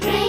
Hey!